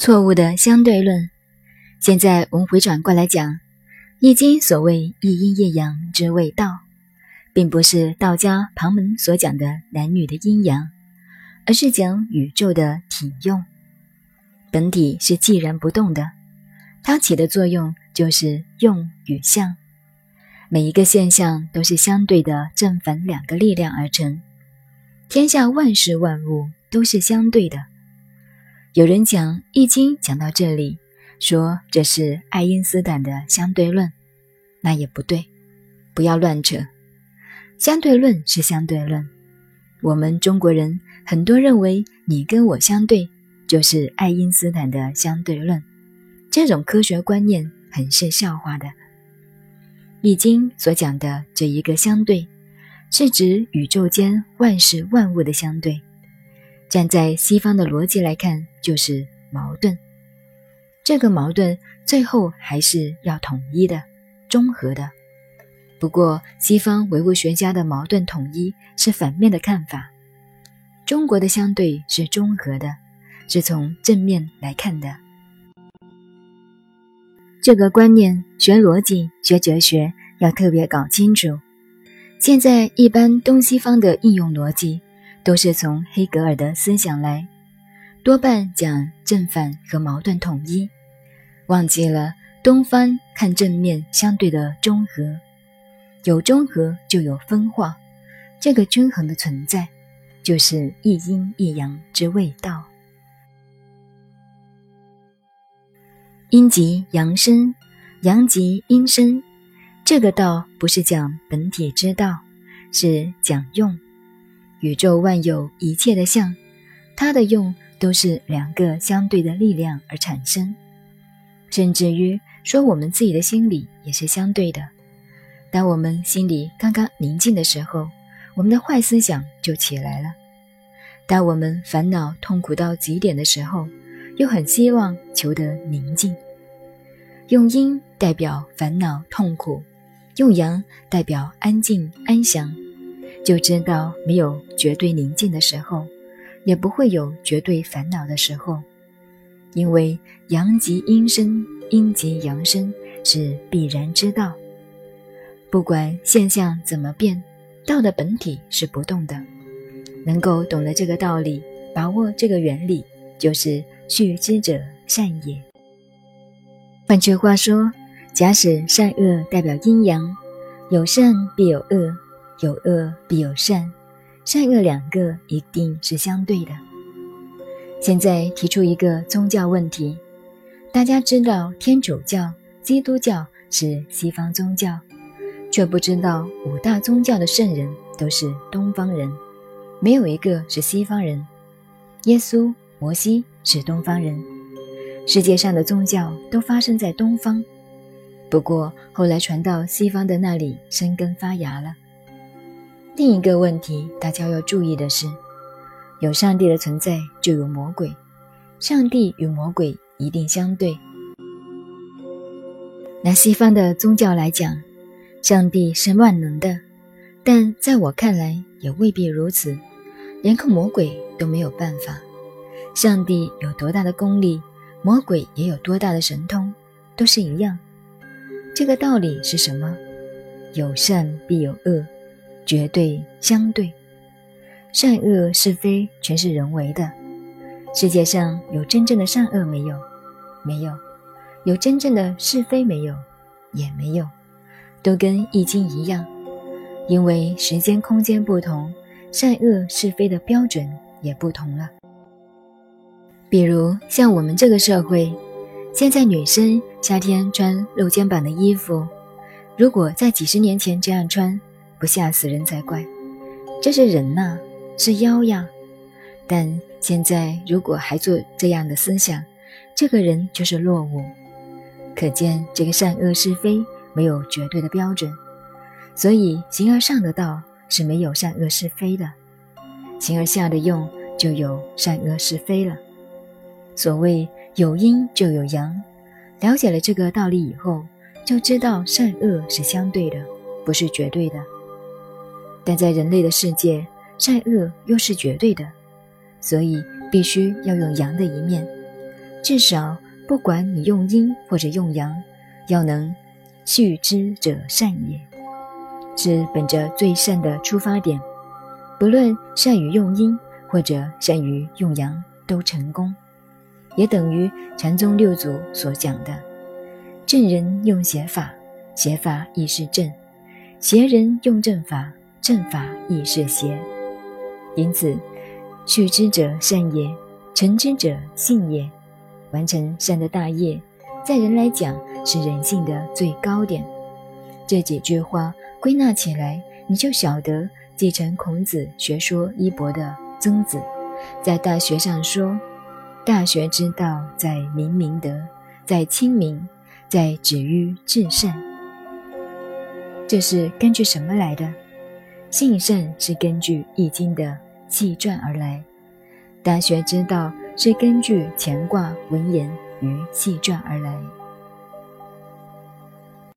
错误的相对论。现在我们回转过来讲，《易经》所谓一阴一阳之谓道，并不是道家旁门所讲的男女的阴阳，而是讲宇宙的体用。本体是寂然不动的，它起的作用就是用与相。每一个现象都是相对的正反两个力量而成，天下万事万物都是相对的。有人讲《易经》讲到这里。说这是爱因斯坦的相对论，那也不对，不要乱扯。相对论是相对论，我们中国人很多认为你跟我相对就是爱因斯坦的相对论，这种科学观念很是笑话的。《易经》所讲的这一个相对，是指宇宙间万事万物的相对，站在西方的逻辑来看，就是矛盾。这个矛盾最后还是要统一的、综合的。不过，西方唯物学家的矛盾统一是反面的看法，中国的相对是综合的，是从正面来看的。这个观念，学逻辑、学哲学要特别搞清楚。现在一般东西方的应用逻辑，都是从黑格尔的思想来，多半讲正反和矛盾统一。忘记了东方看正面相对的中和，有中和就有分化，这个均衡的存在就是一阴一阳之谓道。阴极阳生，阳极阴生，这个道不是讲本体之道，是讲用。宇宙万有一切的相，它的用都是两个相对的力量而产生。甚至于说，我们自己的心理也是相对的。当我们心里刚刚宁静的时候，我们的坏思想就起来了；当我们烦恼痛苦到极点的时候，又很希望求得宁静。用阴代表烦恼痛苦，用阳代表安静安详。就知道没有绝对宁静的时候，也不会有绝对烦恼的时候。因为阳极阴生，阴极阳生是必然之道。不管现象怎么变，道的本体是不动的。能够懂得这个道理，把握这个原理，就是蓄之者善也。换句话说，假使善恶代表阴阳，有善必有恶，有恶必有善，善恶两个一定是相对的。现在提出一个宗教问题：大家知道天主教、基督教是西方宗教，却不知道五大宗教的圣人都是东方人，没有一个是西方人。耶稣、摩西是东方人，世界上的宗教都发生在东方，不过后来传到西方的那里生根发芽了。另一个问题，大家要注意的是。有上帝的存在，就有魔鬼。上帝与魔鬼一定相对。拿西方的宗教来讲，上帝是万能的，但在我看来也未必如此。连个魔鬼都没有办法。上帝有多大的功力，魔鬼也有多大的神通，都是一样。这个道理是什么？有善必有恶，绝对相对。善恶是非全是人为的，世界上有真正的善恶没有？没有，有真正的是非没有？也没有，都跟易经一样，因为时间空间不同，善恶是非的标准也不同了。比如像我们这个社会，现在女生夏天穿露肩膀的衣服，如果在几十年前这样穿，不吓死人才怪。这是人呐。是妖呀，但现在如果还做这样的思想，这个人就是落伍。可见这个善恶是非没有绝对的标准，所以形而上的道是没有善恶是非的，形而下的用就有善恶是非了。所谓有阴就有阳，了解了这个道理以后，就知道善恶是相对的，不是绝对的。但在人类的世界。善恶又是绝对的，所以必须要用阳的一面，至少不管你用阴或者用阳，要能续之者善也，是本着最善的出发点。不论善于用阴或者善于用阳，都成功，也等于禅宗六祖所讲的：正人用邪法，邪法亦是正；邪人用正法，正法亦是邪。因此，去之者善也，成之者信也。完成善的大业，在人来讲是人性的最高点。这几句话归纳起来，你就晓得继承孔子学说衣钵的曾子，在《大学》上说：“大学之道，在明明德，在亲民，在止于至善。”这是根据什么来的？性善是根据《易经》的气传而来，《大学》之道。是根据乾卦文言与气传而来。